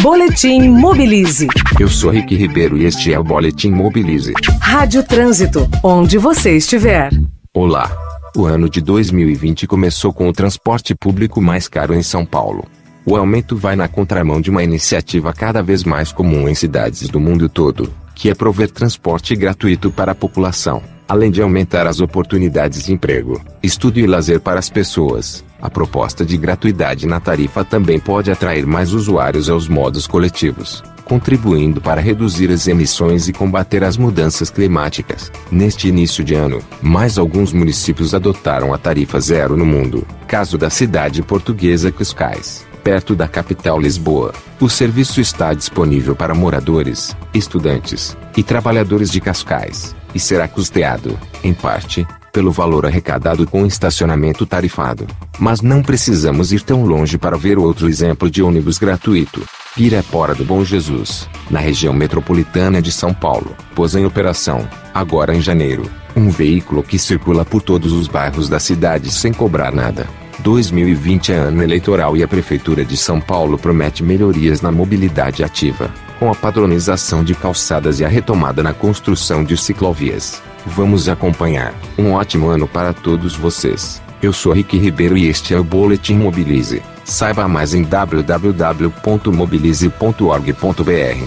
Boletim Mobilize. Eu sou Rick Ribeiro e este é o Boletim Mobilize. Rádio Trânsito, onde você estiver. Olá. O ano de 2020 começou com o transporte público mais caro em São Paulo. O aumento vai na contramão de uma iniciativa cada vez mais comum em cidades do mundo todo, que é prover transporte gratuito para a população, além de aumentar as oportunidades de emprego, estudo e lazer para as pessoas. A proposta de gratuidade na tarifa também pode atrair mais usuários aos modos coletivos, contribuindo para reduzir as emissões e combater as mudanças climáticas. Neste início de ano, mais alguns municípios adotaram a tarifa zero no mundo, caso da cidade portuguesa Cascais, perto da capital Lisboa. O serviço está disponível para moradores, estudantes e trabalhadores de Cascais, e será custeado, em parte, pelo valor arrecadado com estacionamento tarifado. Mas não precisamos ir tão longe para ver outro exemplo de ônibus gratuito. Pirapora do Bom Jesus, na região metropolitana de São Paulo, pôs em operação, agora em janeiro, um veículo que circula por todos os bairros da cidade sem cobrar nada. 2020 é ano eleitoral e a Prefeitura de São Paulo promete melhorias na mobilidade ativa, com a padronização de calçadas e a retomada na construção de ciclovias. Vamos acompanhar. Um ótimo ano para todos vocês. Eu sou Rick Ribeiro e este é o Boletim Mobilize. Saiba mais em www.mobilize.org.br.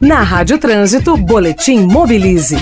Na Rádio Trânsito, Boletim Mobilize.